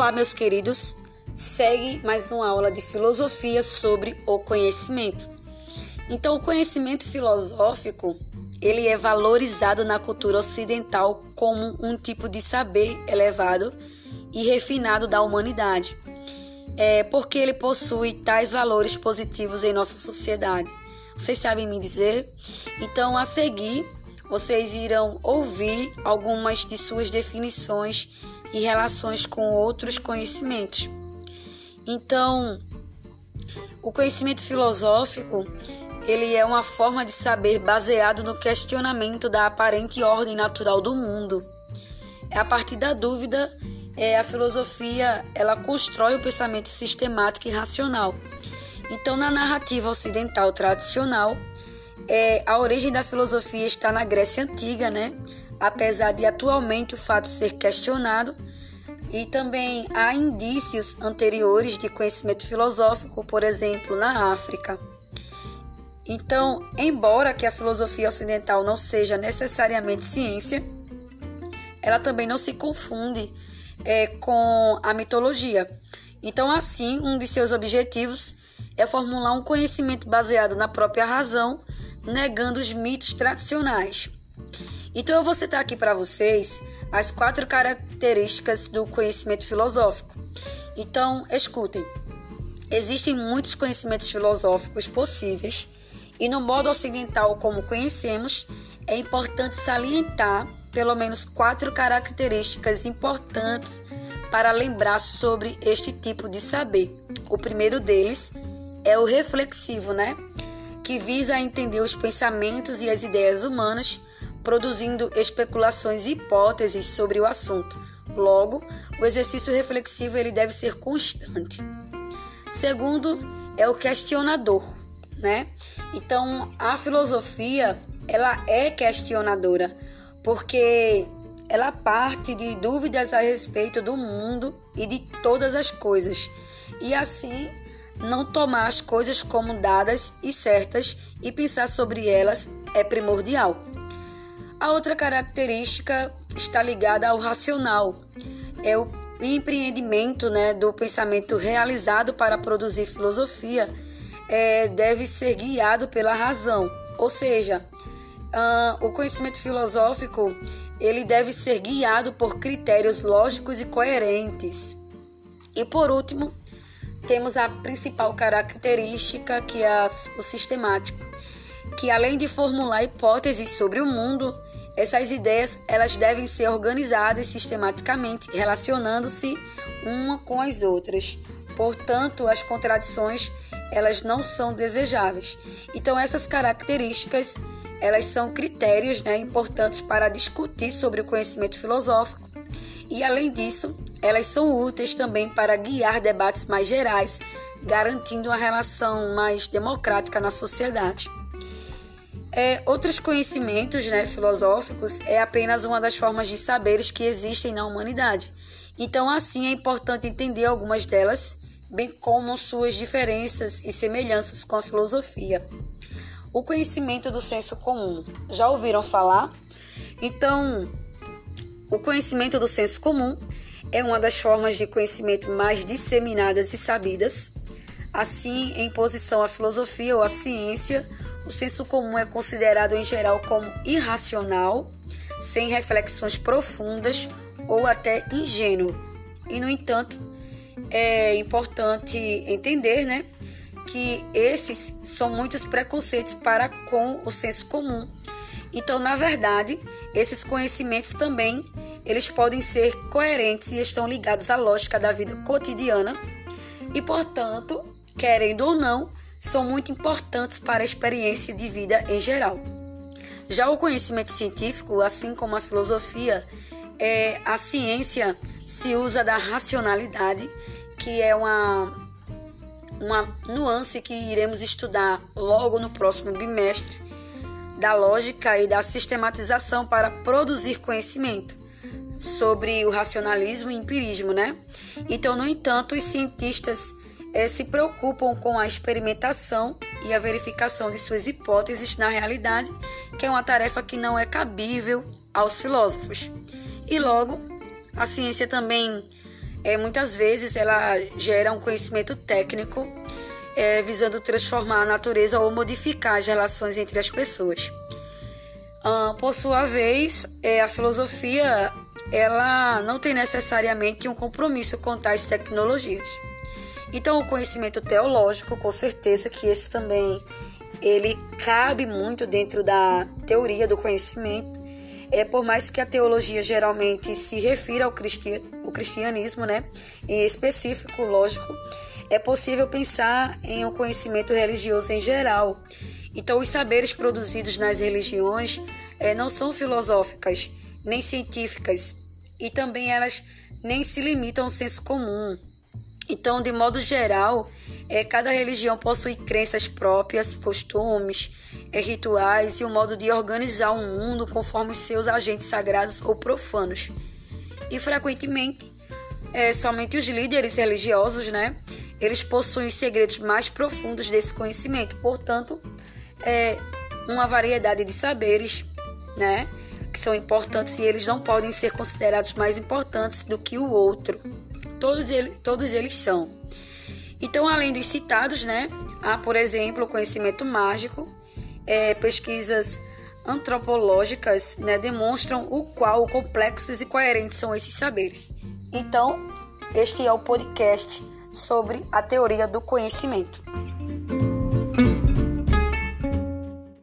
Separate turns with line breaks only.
Olá, meus queridos. Segue mais uma aula de filosofia sobre o conhecimento. Então, o conhecimento filosófico, ele é valorizado na cultura ocidental como um tipo de saber elevado e refinado da humanidade. É porque ele possui tais valores positivos em nossa sociedade. Vocês sabem me dizer? Então, a seguir, vocês irão ouvir algumas de suas definições e relações com outros conhecimentos. Então, o conhecimento filosófico, ele é uma forma de saber baseado no questionamento da aparente ordem natural do mundo. É a partir da dúvida, é, a filosofia, ela constrói o pensamento sistemático e racional. Então, na narrativa ocidental tradicional, é, a origem da filosofia está na Grécia Antiga, né? Apesar de atualmente o fato ser questionado, e também há indícios anteriores de conhecimento filosófico, por exemplo, na África. Então, embora que a filosofia ocidental não seja necessariamente ciência, ela também não se confunde é, com a mitologia. Então, assim, um de seus objetivos é formular um conhecimento baseado na própria razão, negando os mitos tradicionais. Então, eu vou citar aqui para vocês as quatro características do conhecimento filosófico. Então, escutem. Existem muitos conhecimentos filosóficos possíveis e no modo ocidental como conhecemos, é importante salientar pelo menos quatro características importantes para lembrar sobre este tipo de saber. O primeiro deles é o reflexivo, né? Que visa entender os pensamentos e as ideias humanas produzindo especulações e hipóteses sobre o assunto. Logo, o exercício reflexivo ele deve ser constante. Segundo, é o questionador, né? Então, a filosofia, ela é questionadora, porque ela parte de dúvidas a respeito do mundo e de todas as coisas. E assim, não tomar as coisas como dadas e certas e pensar sobre elas é primordial. A outra característica está ligada ao racional. É o empreendimento né, do pensamento realizado para produzir filosofia é, deve ser guiado pela razão, ou seja, uh, o conhecimento filosófico ele deve ser guiado por critérios lógicos e coerentes. E por último, temos a principal característica que é o sistemático, que além de formular hipóteses sobre o mundo, essas ideias elas devem ser organizadas sistematicamente, relacionando-se uma com as outras. Portanto, as contradições elas não são desejáveis. Então, essas características elas são critérios né, importantes para discutir sobre o conhecimento filosófico e, além disso, elas são úteis também para guiar debates mais gerais, garantindo uma relação mais democrática na sociedade. É, outros conhecimentos né, filosóficos é apenas uma das formas de saberes que existem na humanidade. Então, assim, é importante entender algumas delas, bem como suas diferenças e semelhanças com a filosofia. O conhecimento do senso comum. Já ouviram falar? Então, o conhecimento do senso comum é uma das formas de conhecimento mais disseminadas e sabidas. Assim, em posição à filosofia ou à ciência, o senso comum é considerado em geral como irracional, sem reflexões profundas ou até ingênuo. E, no entanto, é importante entender né, que esses são muitos preconceitos para com o senso comum. Então, na verdade, esses conhecimentos também eles podem ser coerentes e estão ligados à lógica da vida cotidiana e, portanto, querendo ou não, são muito importantes para a experiência de vida em geral. Já o conhecimento científico, assim como a filosofia, é, a ciência se usa da racionalidade, que é uma, uma nuance que iremos estudar logo no próximo bimestre, da lógica e da sistematização para produzir conhecimento sobre o racionalismo e empirismo, né? Então, no entanto, os cientistas é, se preocupam com a experimentação e a verificação de suas hipóteses na realidade, que é uma tarefa que não é cabível aos filósofos. E logo, a ciência também é, muitas vezes ela gera um conhecimento técnico é, visando transformar a natureza ou modificar as relações entre as pessoas. Ah, por sua vez, é, a filosofia ela não tem necessariamente um compromisso com tais tecnologias. Então, o conhecimento teológico, com certeza que esse também ele cabe muito dentro da teoria do conhecimento. É por mais que a teologia geralmente se refira ao cristianismo, né? Em específico, lógico, é possível pensar em um conhecimento religioso em geral. Então, os saberes produzidos nas religiões é, não são filosóficas nem científicas e também elas nem se limitam ao senso comum. Então, de modo geral, é, cada religião possui crenças próprias, costumes, é, rituais e um modo de organizar o mundo conforme seus agentes sagrados ou profanos. E frequentemente, é, somente os líderes religiosos, né, eles possuem os segredos mais profundos desse conhecimento. Portanto, é uma variedade de saberes, né, que são importantes e eles não podem ser considerados mais importantes do que o outro. Todos, eles, todos eles são. Então, além dos citados, né, há, por exemplo, o conhecimento mágico, é, pesquisas antropológicas né, demonstram o qual complexos e coerentes são esses saberes. Então, este é o podcast sobre a teoria do conhecimento.